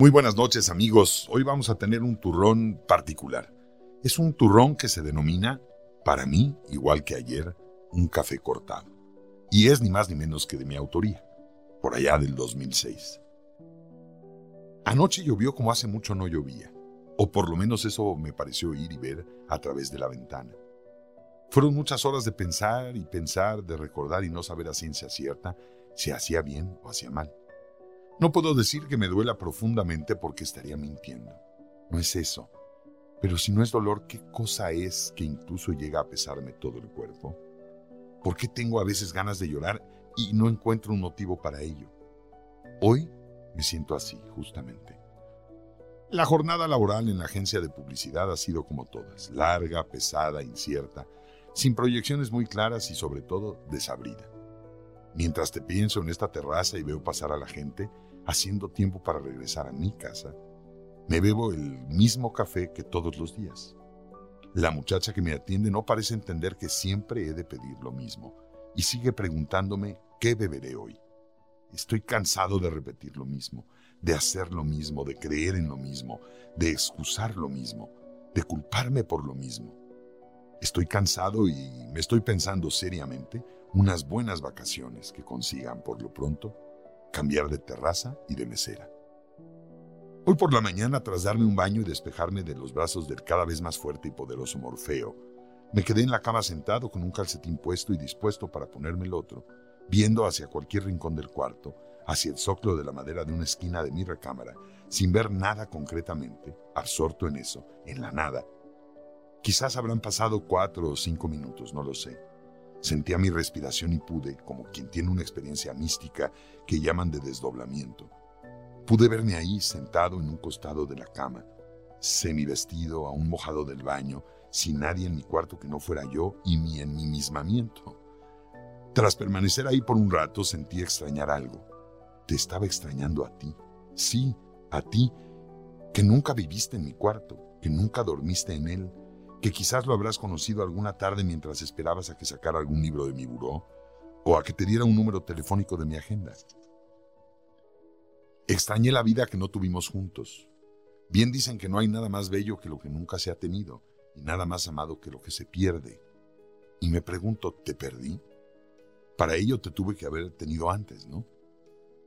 Muy buenas noches amigos, hoy vamos a tener un turrón particular. Es un turrón que se denomina, para mí, igual que ayer, un café cortado. Y es ni más ni menos que de mi autoría, por allá del 2006. Anoche llovió como hace mucho no llovía, o por lo menos eso me pareció oír y ver a través de la ventana. Fueron muchas horas de pensar y pensar, de recordar y no saber a ciencia cierta si hacía bien o hacía mal. No puedo decir que me duela profundamente porque estaría mintiendo. No es eso. Pero si no es dolor, ¿qué cosa es que incluso llega a pesarme todo el cuerpo? ¿Por qué tengo a veces ganas de llorar y no encuentro un motivo para ello? Hoy me siento así, justamente. La jornada laboral en la agencia de publicidad ha sido como todas, larga, pesada, incierta, sin proyecciones muy claras y sobre todo desabrida. Mientras te pienso en esta terraza y veo pasar a la gente, haciendo tiempo para regresar a mi casa, me bebo el mismo café que todos los días. La muchacha que me atiende no parece entender que siempre he de pedir lo mismo y sigue preguntándome qué beberé hoy. Estoy cansado de repetir lo mismo, de hacer lo mismo, de creer en lo mismo, de excusar lo mismo, de culparme por lo mismo. Estoy cansado y me estoy pensando seriamente unas buenas vacaciones que consigan por lo pronto cambiar de terraza y de mesera. Hoy por la mañana, tras darme un baño y despejarme de los brazos del cada vez más fuerte y poderoso Morfeo, me quedé en la cama sentado con un calcetín puesto y dispuesto para ponerme el otro, viendo hacia cualquier rincón del cuarto, hacia el zócalo de la madera de una esquina de mi recámara, sin ver nada concretamente, absorto en eso, en la nada. Quizás habrán pasado cuatro o cinco minutos, no lo sé. Sentía mi respiración y pude, como quien tiene una experiencia mística que llaman de desdoblamiento. Pude verme ahí sentado en un costado de la cama, semi vestido, aún mojado del baño, sin nadie en mi cuarto que no fuera yo y mi enmimismamiento. Tras permanecer ahí por un rato sentí extrañar algo. Te estaba extrañando a ti. Sí, a ti, que nunca viviste en mi cuarto, que nunca dormiste en él, que quizás lo habrás conocido alguna tarde mientras esperabas a que sacara algún libro de mi buró o a que te diera un número telefónico de mi agenda. Extrañé la vida que no tuvimos juntos. Bien dicen que no hay nada más bello que lo que nunca se ha tenido y nada más amado que lo que se pierde. Y me pregunto, ¿te perdí? Para ello te tuve que haber tenido antes, ¿no?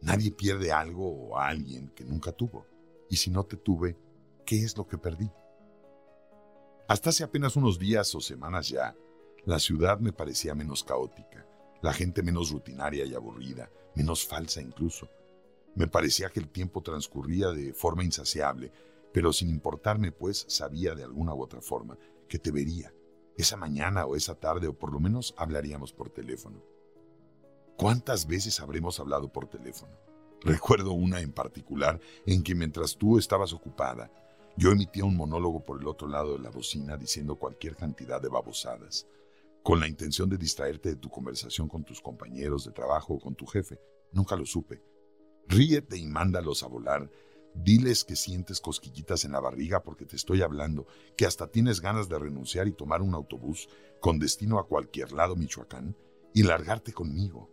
Nadie pierde algo o a alguien que nunca tuvo. Y si no te tuve, ¿qué es lo que perdí? Hasta hace apenas unos días o semanas ya, la ciudad me parecía menos caótica, la gente menos rutinaria y aburrida, menos falsa incluso. Me parecía que el tiempo transcurría de forma insaciable, pero sin importarme, pues sabía de alguna u otra forma que te vería, esa mañana o esa tarde, o por lo menos hablaríamos por teléfono. ¿Cuántas veces habremos hablado por teléfono? Recuerdo una en particular en que mientras tú estabas ocupada, yo emitía un monólogo por el otro lado de la bocina diciendo cualquier cantidad de babosadas, con la intención de distraerte de tu conversación con tus compañeros de trabajo o con tu jefe. Nunca lo supe. Ríete y mándalos a volar. Diles que sientes cosquillitas en la barriga porque te estoy hablando, que hasta tienes ganas de renunciar y tomar un autobús con destino a cualquier lado Michoacán y largarte conmigo.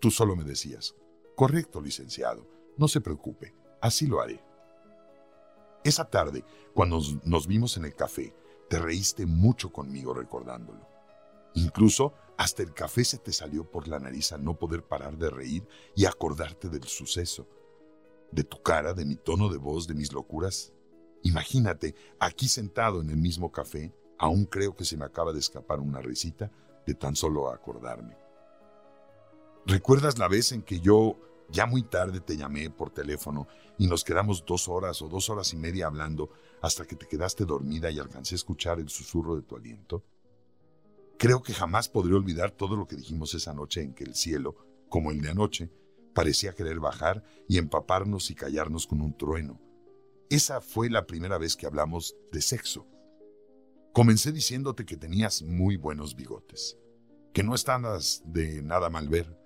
Tú solo me decías, correcto, licenciado, no se preocupe, así lo haré. Esa tarde, cuando nos vimos en el café, te reíste mucho conmigo recordándolo. Incluso hasta el café se te salió por la nariz al no poder parar de reír y acordarte del suceso, de tu cara, de mi tono de voz, de mis locuras. Imagínate, aquí sentado en el mismo café, aún creo que se me acaba de escapar una risita de tan solo acordarme. ¿Recuerdas la vez en que yo ya muy tarde te llamé por teléfono y nos quedamos dos horas o dos horas y media hablando hasta que te quedaste dormida y alcancé a escuchar el susurro de tu aliento. Creo que jamás podré olvidar todo lo que dijimos esa noche en que el cielo, como el de anoche, parecía querer bajar y empaparnos y callarnos con un trueno. Esa fue la primera vez que hablamos de sexo. Comencé diciéndote que tenías muy buenos bigotes, que no estabas de nada mal ver,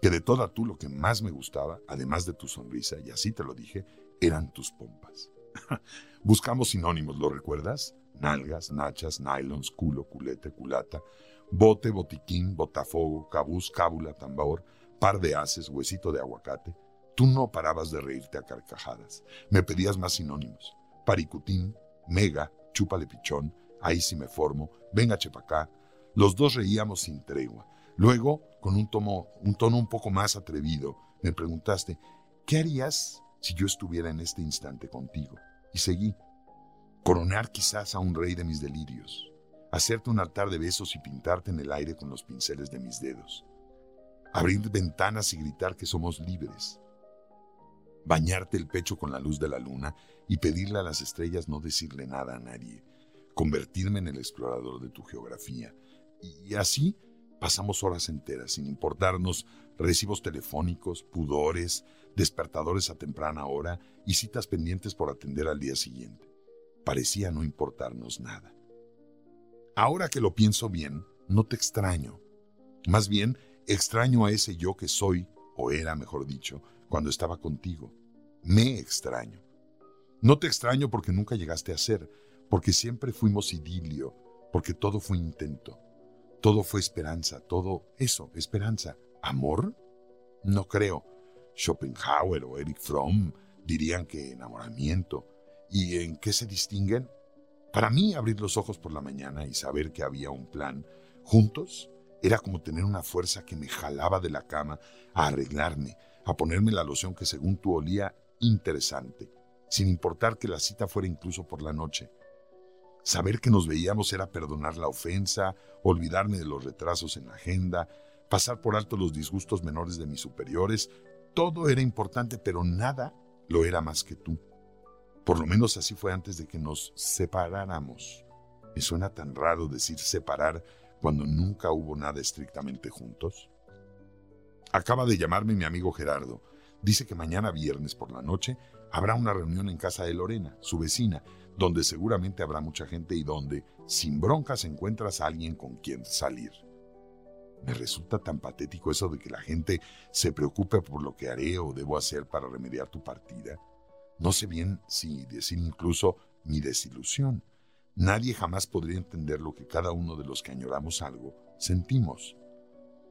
que de toda tú lo que más me gustaba, además de tu sonrisa, y así te lo dije, eran tus pompas. Buscamos sinónimos, ¿lo recuerdas? Nalgas, nachas, nylons, culo, culete, culata, bote, botiquín, botafogo, cabuz, cábula, tambor, par de haces, huesito de aguacate. Tú no parabas de reírte a carcajadas. Me pedías más sinónimos. Paricutín, mega, chúpale pichón, ahí sí me formo, venga chepacá. Los dos reíamos sin tregua. Luego, con un, tono, un poco más atrevido, me preguntaste, ¿qué harías si yo estuviera en este instante contigo? Y seguí. Coronar quizás a un rey de mis delirios, hacerte un altar de besos y pintarte en el aire con los pinceles de mis dedos, abrir ventanas y gritar que somos libres, bañarte el pecho con la luz de la luna y pedirle a las estrellas no decirle nada a nadie, convertirme en el explorador de tu geografía. Y así pasamos horas enteras sin importarnos recibos telefónicos, pudores, despertadores a temprana hora y citas pendientes por atender al día siguiente. Parecía no importarnos nada. Ahora que lo pienso bien, no te extraño. Más bien, extraño a ese yo que soy, o era, mejor dicho, cuando estaba contigo. Me extraño. No te extraño porque nunca llegaste a ser, porque siempre fuimos idilio, porque todo fue intento. Todo fue esperanza, todo eso, esperanza. ¿Amor? No creo. Schopenhauer o Eric Fromm dirían que enamoramiento. ¿Y en qué se distinguen? Para mí, abrir los ojos por la mañana y saber que había un plan juntos era como tener una fuerza que me jalaba de la cama a arreglarme, a ponerme la loción que según tú olía interesante, sin importar que la cita fuera incluso por la noche. Saber que nos veíamos era perdonar la ofensa, olvidarme de los retrasos en la agenda, pasar por alto los disgustos menores de mis superiores. Todo era importante, pero nada lo era más que tú. Por lo menos así fue antes de que nos separáramos. Me suena tan raro decir separar cuando nunca hubo nada estrictamente juntos. Acaba de llamarme mi amigo Gerardo. Dice que mañana viernes por la noche habrá una reunión en casa de Lorena, su vecina, donde seguramente habrá mucha gente y donde, sin broncas, encuentras a alguien con quien salir. Me resulta tan patético eso de que la gente se preocupe por lo que haré o debo hacer para remediar tu partida. No sé bien si decir incluso mi desilusión. Nadie jamás podría entender lo que cada uno de los que añoramos algo sentimos.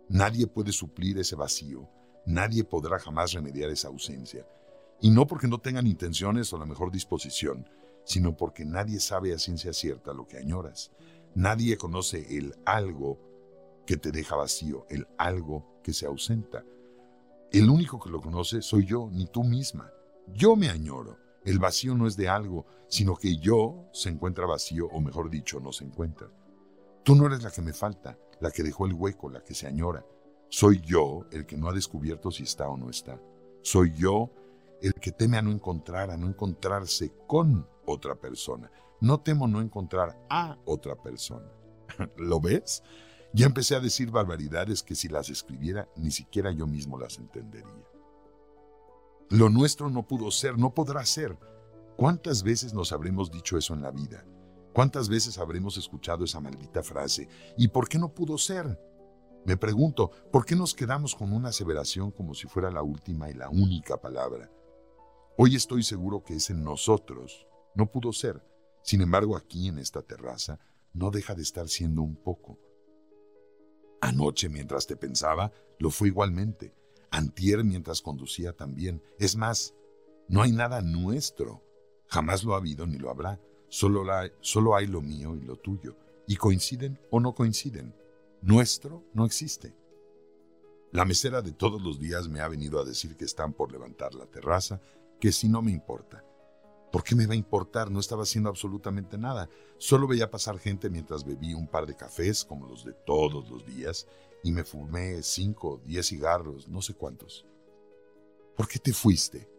Nadie puede suplir ese vacío, nadie podrá jamás remediar esa ausencia. Y no porque no tengan intenciones o la mejor disposición, sino porque nadie sabe a ciencia cierta lo que añoras. Nadie conoce el algo que te deja vacío, el algo que se ausenta. El único que lo conoce soy yo, ni tú misma. Yo me añoro. El vacío no es de algo, sino que yo se encuentra vacío, o mejor dicho, no se encuentra. Tú no eres la que me falta, la que dejó el hueco, la que se añora. Soy yo el que no ha descubierto si está o no está. Soy yo el que teme a no encontrar, a no encontrarse con otra persona. No temo no encontrar a otra persona. ¿Lo ves? Ya empecé a decir barbaridades que si las escribiera ni siquiera yo mismo las entendería. Lo nuestro no pudo ser, no podrá ser. ¿Cuántas veces nos habremos dicho eso en la vida? ¿Cuántas veces habremos escuchado esa maldita frase? ¿Y por qué no pudo ser? Me pregunto, ¿por qué nos quedamos con una aseveración como si fuera la última y la única palabra? Hoy estoy seguro que ese nosotros no pudo ser. Sin embargo, aquí en esta terraza no deja de estar siendo un poco. Anoche mientras te pensaba, lo fue igualmente. Antier mientras conducía también. Es más, no hay nada nuestro. Jamás lo ha habido ni lo habrá. Solo, solo hay lo mío y lo tuyo. Y coinciden o no coinciden. Nuestro no existe. La mesera de todos los días me ha venido a decir que están por levantar la terraza, que si no me importa. ¿Por qué me va a importar? No estaba haciendo absolutamente nada. Solo veía pasar gente mientras bebí un par de cafés, como los de todos los días, y me fumé cinco, diez cigarros, no sé cuántos. ¿Por qué te fuiste?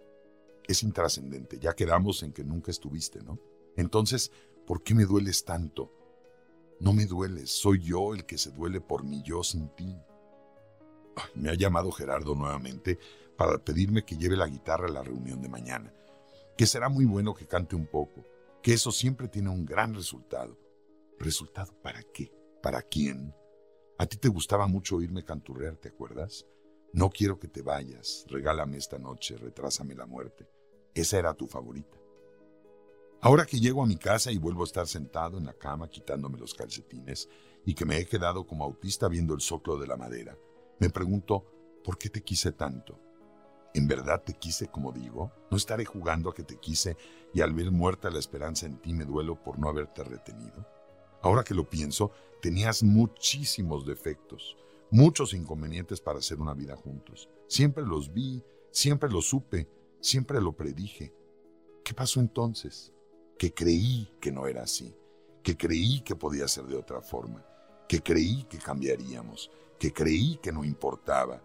Es intrascendente, ya quedamos en que nunca estuviste, ¿no? Entonces, ¿por qué me dueles tanto? No me dueles, soy yo el que se duele por mi yo sin ti. me ha llamado Gerardo nuevamente para pedirme que lleve la guitarra a la reunión de mañana que será muy bueno que cante un poco, que eso siempre tiene un gran resultado. ¿Resultado para qué? ¿Para quién? A ti te gustaba mucho oírme canturrear, ¿te acuerdas? No quiero que te vayas, regálame esta noche, retrásame la muerte. Esa era tu favorita. Ahora que llego a mi casa y vuelvo a estar sentado en la cama quitándome los calcetines y que me he quedado como autista viendo el soclo de la madera, me pregunto, ¿por qué te quise tanto? ¿En verdad te quise como digo? ¿No estaré jugando a que te quise y al ver muerta la esperanza en ti me duelo por no haberte retenido? Ahora que lo pienso, tenías muchísimos defectos, muchos inconvenientes para hacer una vida juntos. Siempre los vi, siempre los supe, siempre lo predije. ¿Qué pasó entonces? Que creí que no era así, que creí que podía ser de otra forma, que creí que cambiaríamos, que creí que no importaba,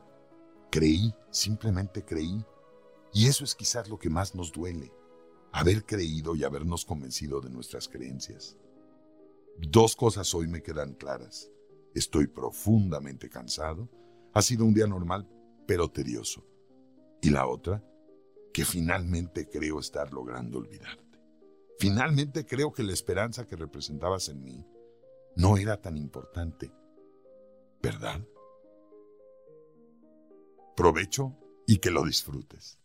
Creí, simplemente creí. Y eso es quizás lo que más nos duele, haber creído y habernos convencido de nuestras creencias. Dos cosas hoy me quedan claras. Estoy profundamente cansado. Ha sido un día normal, pero tedioso. Y la otra, que finalmente creo estar logrando olvidarte. Finalmente creo que la esperanza que representabas en mí no era tan importante. ¿Verdad? Provecho y que lo disfrutes.